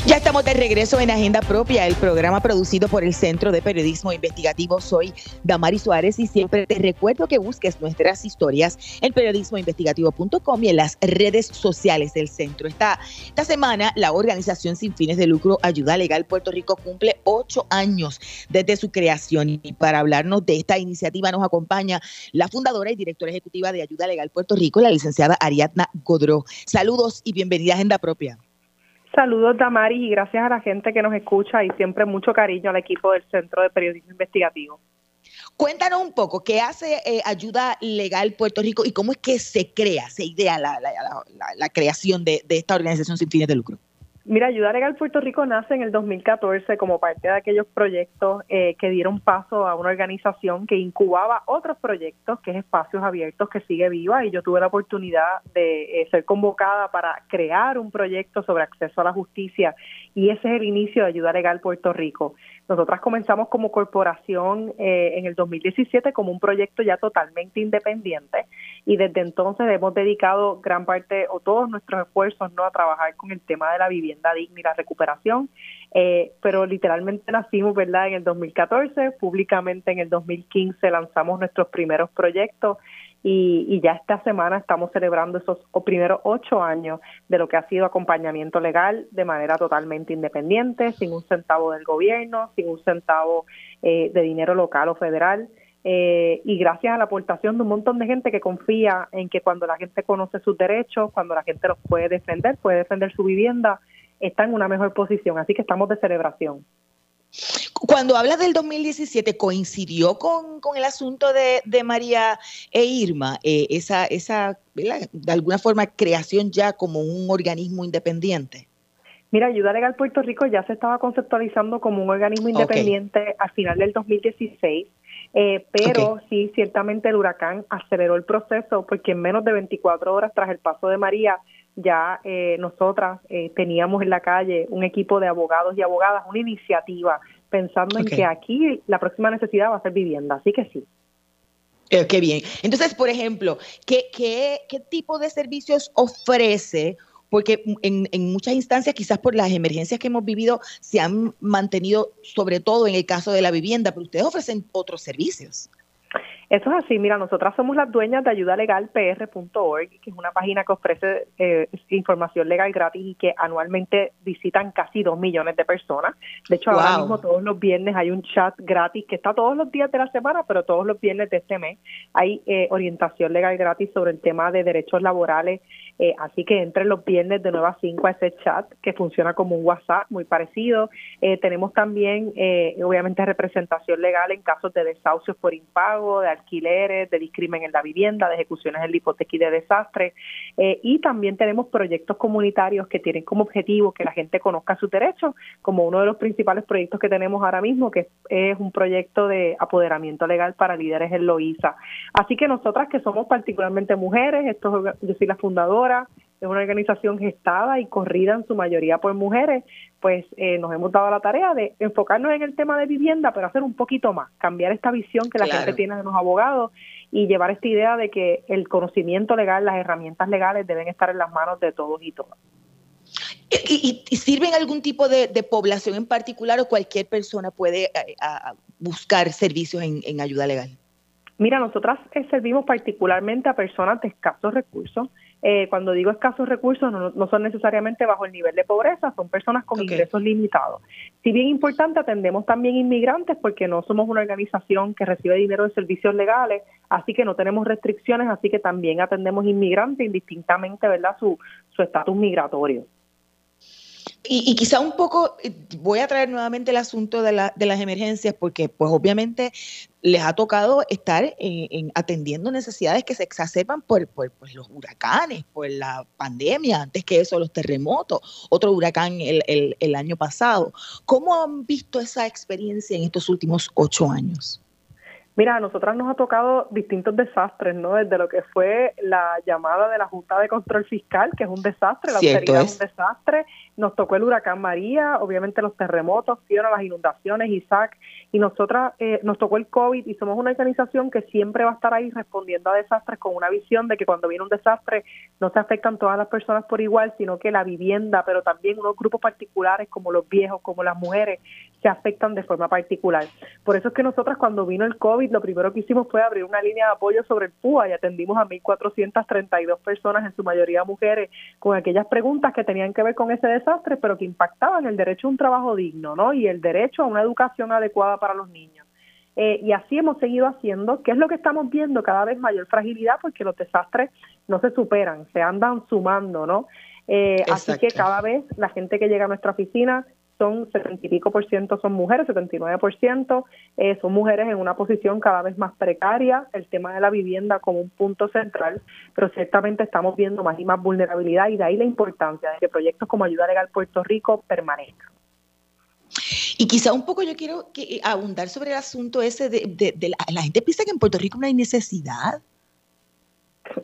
S1: Ya estamos de regreso en Agenda Propia, el programa producido por el Centro de Periodismo Investigativo. Soy Damari Suárez y siempre te recuerdo que busques nuestras historias en periodismoinvestigativo.com y en las redes sociales del centro. Esta, esta semana, la organización sin fines de lucro Ayuda Legal Puerto Rico cumple ocho años desde su creación. Y para hablarnos de esta iniciativa nos acompaña la fundadora y directora ejecutiva de Ayuda Legal Puerto Rico, la licenciada Ariadna Godró. Saludos y bienvenida a Agenda Propia.
S6: Saludos, Damari, y gracias a la gente que nos escucha y siempre mucho cariño al equipo del Centro de Periodismo Investigativo.
S1: Cuéntanos un poco, ¿qué hace eh, Ayuda Legal Puerto Rico y cómo es que se crea, se idea la, creación de, esta organización sin fines de lucro?
S6: Mira, Ayuda Legal Puerto Rico nace en el 2014 como parte de aquellos proyectos eh, que dieron paso a una organización que incubaba otros proyectos, que es Espacios Abiertos, que sigue viva, y yo tuve la oportunidad de eh, ser convocada para crear un proyecto sobre acceso a la justicia, y ese es el inicio de Ayuda Legal Puerto Rico. Nosotras comenzamos como corporación eh, en el 2017 como un proyecto ya totalmente independiente, y desde entonces hemos dedicado gran parte o todos nuestros esfuerzos no a trabajar con el tema de la vivienda digna y la recuperación, eh, pero literalmente nacimos, ¿verdad?, en el 2014, públicamente en el 2015 lanzamos nuestros primeros proyectos y, ya esta semana estamos celebrando esos primeros ocho años de lo que ha sido acompañamiento legal de manera totalmente independiente, sin un centavo del gobierno, sin un centavo eh, de dinero local o federal. Eh, y gracias a la aportación de un montón de gente que confía en que cuando la gente conoce sus derechos, cuando la gente los puede defender, puede defender su vivienda, está en una mejor posición. Así que estamos de celebración.
S1: Cuando hablas del 2017, ¿coincidió con, el asunto de, María e Irma? Eh, esa, esa de alguna forma, creación ya como un organismo independiente.
S6: Mira, Ayuda Legal Puerto Rico ya se estaba conceptualizando como un organismo independiente al final del 2016. Eh, pero sí, ciertamente el huracán aceleró el proceso porque en menos de 24 horas tras el paso de María ya eh, nosotras eh, teníamos en la calle un equipo de abogados y abogadas, una iniciativa pensando en que aquí la próxima necesidad va a ser vivienda, así que sí.
S1: Eh, qué bien. Entonces, por ejemplo, ¿qué, qué, qué tipo de servicios ofrece? Porque en, en, muchas instancias, quizás por las emergencias que hemos vivido, se han mantenido, sobre todo en el caso de la vivienda, pero ustedes ofrecen otros servicios.
S6: Eso es así, mira, nosotras somos las dueñas de ayudalegalpr.org, que es una página que ofrece eh, información legal gratis y que anualmente visitan casi dos millones de personas. De hecho, ahora mismo todos los viernes hay un chat gratis que está todos los días de la semana, pero todos los viernes de este mes hay eh, orientación legal gratis sobre el tema de derechos laborales. Eh, así que entren los viernes de 9 a 5 a ese chat que funciona como un WhatsApp muy parecido. tenemos también, obviamente, representación legal en casos de desahucios por impago, de alquileres, de discrimen en la vivienda, de ejecuciones en la hipoteca y de desastre. Eh, y también tenemos proyectos comunitarios que tienen como objetivo que la gente conozca sus derechos, como uno de los principales proyectos que tenemos ahora mismo, que es un proyecto de apoderamiento legal para líderes en Loíza. Así que nosotras que somos particularmente mujeres, esto, yo soy la fundadora, es una organización gestada y corrida en su mayoría por mujeres, pues eh, nos hemos dado la tarea de enfocarnos en el tema de vivienda, pero hacer un poquito más, cambiar esta visión que la gente tiene de los abogados y llevar esta idea de que el conocimiento legal, las herramientas legales deben estar en las manos de todos y todas.
S1: ¿Y, sirven algún tipo de, población en particular o cualquier persona puede eh, buscar servicios en ayuda legal?
S6: Mira, nosotras eh, servimos particularmente a personas de escasos recursos. Eh, cuando digo escasos recursos, no, son necesariamente bajo el nivel de pobreza, son personas con ingresos limitados. Si bien importante, atendemos también inmigrantes porque no somos una organización que recibe dinero de servicios legales, así que no tenemos restricciones, así que también atendemos inmigrantes indistintamente, ¿verdad?, su estatus migratorio.
S1: Y, quizá un poco, eh, voy a traer nuevamente el asunto de, la, de las emergencias, porque pues obviamente les ha tocado estar en, atendiendo necesidades que se exacerban por, por, los huracanes, por la pandemia, antes que eso los terremotos, otro huracán el, el, el año pasado. ¿Cómo han visto esa experiencia en estos últimos ocho años?
S6: Mira, a nosotras nos ha tocado distintos desastres, ¿no? Desde lo que fue la llamada de la Junta de Control Fiscal, que es un desastre, la austeridad es un desastre, nos tocó el huracán María, obviamente los terremotos, Fiona, las inundaciones, Isaac, y nosotras eh, nos tocó el COVID y somos una organización que siempre va a estar ahí respondiendo a desastres con una visión de que cuando viene un desastre no se afectan todas las personas por igual, sino que la vivienda, pero también unos grupos particulares como los viejos, como las mujeres, se afectan de forma particular. Por eso es que nosotras cuando vino el COVID, lo primero que hicimos fue abrir una línea de apoyo sobre el PUA y atendimos a 1.432 personas, en su mayoría mujeres, con aquellas preguntas que tenían que ver con ese desastre, pero que impactaban el derecho a un trabajo digno, ¿no? Y el derecho a una educación adecuada para los niños. Eh, y así hemos seguido haciendo, que es lo que estamos viendo, cada vez mayor fragilidad, porque los desastres no se superan, se andan sumando, ¿no? Eh, así que cada vez la gente que llega a nuestra oficina son 70 y pico por ciento son mujeres, 79 por ciento eh, son mujeres en una posición cada vez más precaria, el tema de la vivienda como un punto central, pero ciertamente estamos viendo más y más vulnerabilidad y de ahí la importancia de que proyectos como Ayuda Legal Puerto Rico permanezcan.
S1: Y quizá un poco yo quiero que, abundar sobre el asunto ese de, de, la, la, gente piensa que en Puerto Rico no hay necesidad.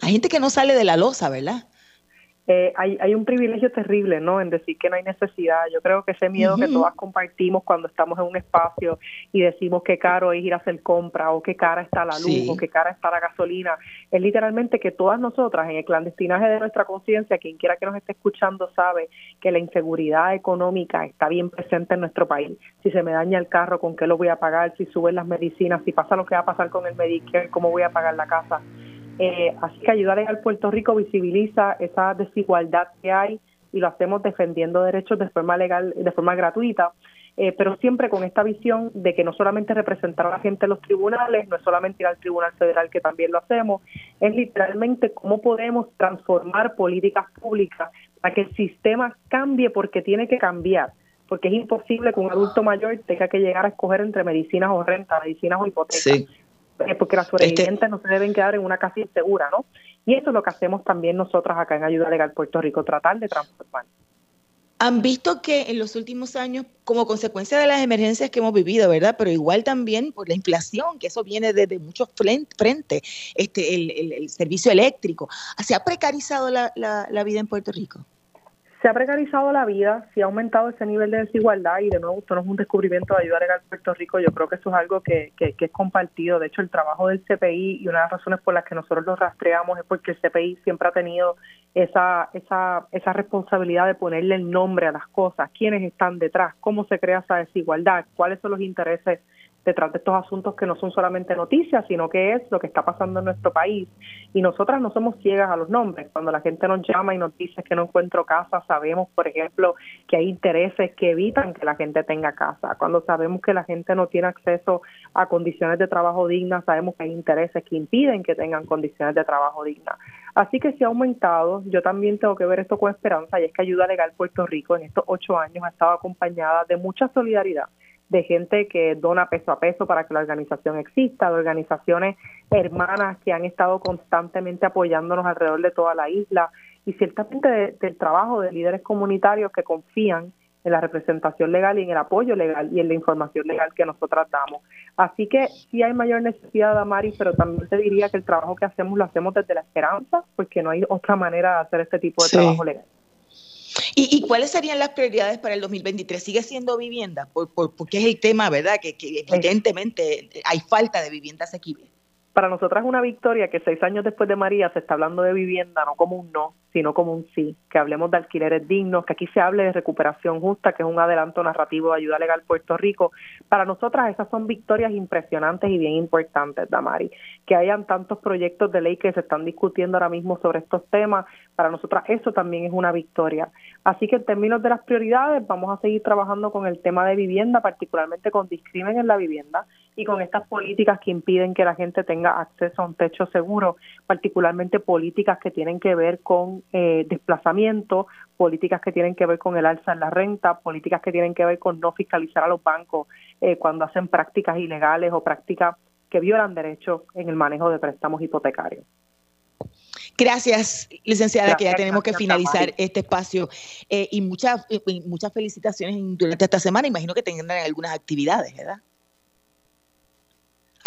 S1: Hay gente que no sale de la losa, ¿verdad?
S6: Eh, hay, hay un privilegio terrible, ¿no? En decir que no hay necesidad. Yo creo que ese miedo que todas compartimos cuando estamos en un espacio y decimos qué caro es ir a hacer compra o qué cara está la luz o qué cara está la gasolina, es literalmente que todas nosotras en el clandestinaje de nuestra conciencia, quien quiera que nos esté escuchando sabe que la inseguridad económica está bien presente en nuestro país. Si se me daña el carro, ¿con qué lo voy a pagar? Si suben las medicinas, si pasa lo que va a pasar con el Medicare, ¿cómo voy a pagar la casa? Eh, así que ayudar al Puerto Rico visibiliza esa desigualdad que hay y lo hacemos defendiendo derechos de forma legal, de forma gratuita, eh, pero siempre con esta visión de que no solamente representar a la gente en los tribunales, no es solamente ir al Tribunal Federal, que también lo hacemos, es literalmente cómo podemos transformar políticas públicas para que el sistema cambie porque tiene que cambiar porque es imposible que un adulto mayor tenga que llegar a escoger entre medicinas o renta, medicinas o hipotecas. Eh, porque las este sobrevivientes no se deben quedar en una casa insegura, ¿no? Y eso es lo que hacemos también nosotras acá en Ayuda Legal Puerto Rico, tratar de transformar.
S1: Han visto que en los últimos años, como consecuencia de las emergencias que hemos vivido, ¿verdad? Pero igual también por la inflación, que eso viene desde muchos frentes, este, el, servicio eléctrico, ¿se ha precarizado la vida en Puerto Rico?
S6: Se ha precarizado la vida, se ha aumentado ese nivel de desigualdad y de nuevo esto no es un descubrimiento de ayuda legal Puerto Rico, yo creo que eso es algo que, que, es compartido. De hecho, el trabajo del CPI y una de las razones por las que nosotros lo rastreamos es porque el CPI siempre ha tenido esa, esa, esa responsabilidad de ponerle el nombre a las cosas, quiénes están detrás, cómo se crea esa desigualdad, cuáles son los intereses detrás de estos asuntos que no son solamente noticias, sino que es lo que está pasando en nuestro país. Y nosotras no somos ciegas a los nombres. Cuando la gente nos llama y nos dice que no encuentro casa, sabemos, por ejemplo, que hay intereses que evitan que la gente tenga casa. Cuando sabemos que la gente no tiene acceso a condiciones de trabajo dignas, sabemos que hay intereses que impiden que tengan condiciones de trabajo dignas. Así que se ha aumentado. Yo también tengo que ver esto con esperanza y es que Ayuda Legal Puerto Rico en estos ocho años ha estado acompañada de mucha solidaridad de gente que dona peso a peso para que la organización exista, de organizaciones hermanas que han estado constantemente apoyándonos alrededor de toda la isla y ciertamente del trabajo de líderes comunitarios que confían en la representación legal y en el apoyo legal y en la información legal que nosotros damos. Así que sí hay mayor necesidad, Damari, pero también te diría que el trabajo que hacemos lo hacemos desde la esperanza, porque no hay otra manera de hacer este tipo de trabajo legal.
S1: ¿Y, cuáles serían las prioridades para el 2023? ¿Sigue siendo vivienda? Por, porque es el tema, ¿verdad? Que, que evidentemente hay falta de vivienda asequible.
S6: Para nosotras es una victoria que seis años después de María se está hablando de vivienda, no como un no, sino como un sí, que hablemos de alquileres dignos, que aquí se hable de recuperación justa, que es un adelanto narrativo de ayuda legal Puerto Rico. Para nosotras esas son victorias impresionantes y bien importantes, Damari. Que hayan tantos proyectos de ley que se están discutiendo ahora mismo sobre estos temas, para nosotras eso también es una victoria. Así que en términos de las prioridades, vamos a seguir trabajando con el tema de vivienda, particularmente con discrimen en la vivienda y con estas políticas que impiden que la gente tenga acceso a un techo seguro, particularmente políticas que tienen que ver con eh, desplazamiento, políticas que tienen que ver con el alza en la renta, políticas que tienen que ver con no fiscalizar a los bancos eh, cuando hacen prácticas ilegales o prácticas que violan derechos en el manejo de préstamos hipotecarios.
S1: Gracias, licenciada, que ya tenemos que finalizar este espacio. Eh, y muchas, muchas felicitaciones durante esta semana. Imagino que tendrán algunas actividades, ¿verdad?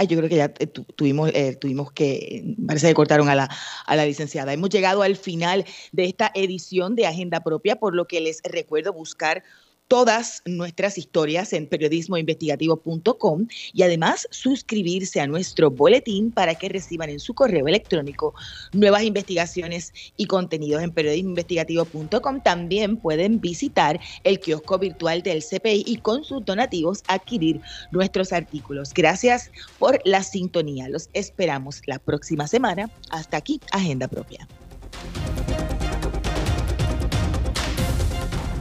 S1: Yo creo que ya eh, tuvimos, eh, tuvimos que, parece que cortaron a la, a la licenciada. Hemos llegado al final de esta edición de Agenda Propia, por lo que les recuerdo buscar todas nuestras historias en periodismoinvestigativo.com y además suscribirse a nuestro boletín para que reciban en su correo electrónico nuevas investigaciones y contenidos en periodismoinvestigativo.com. También pueden visitar el kiosco virtual del CPI y con sus donativos adquirir nuestros artículos. Gracias por la sintonía. Los esperamos la próxima semana. Hasta aquí, Agenda Propia.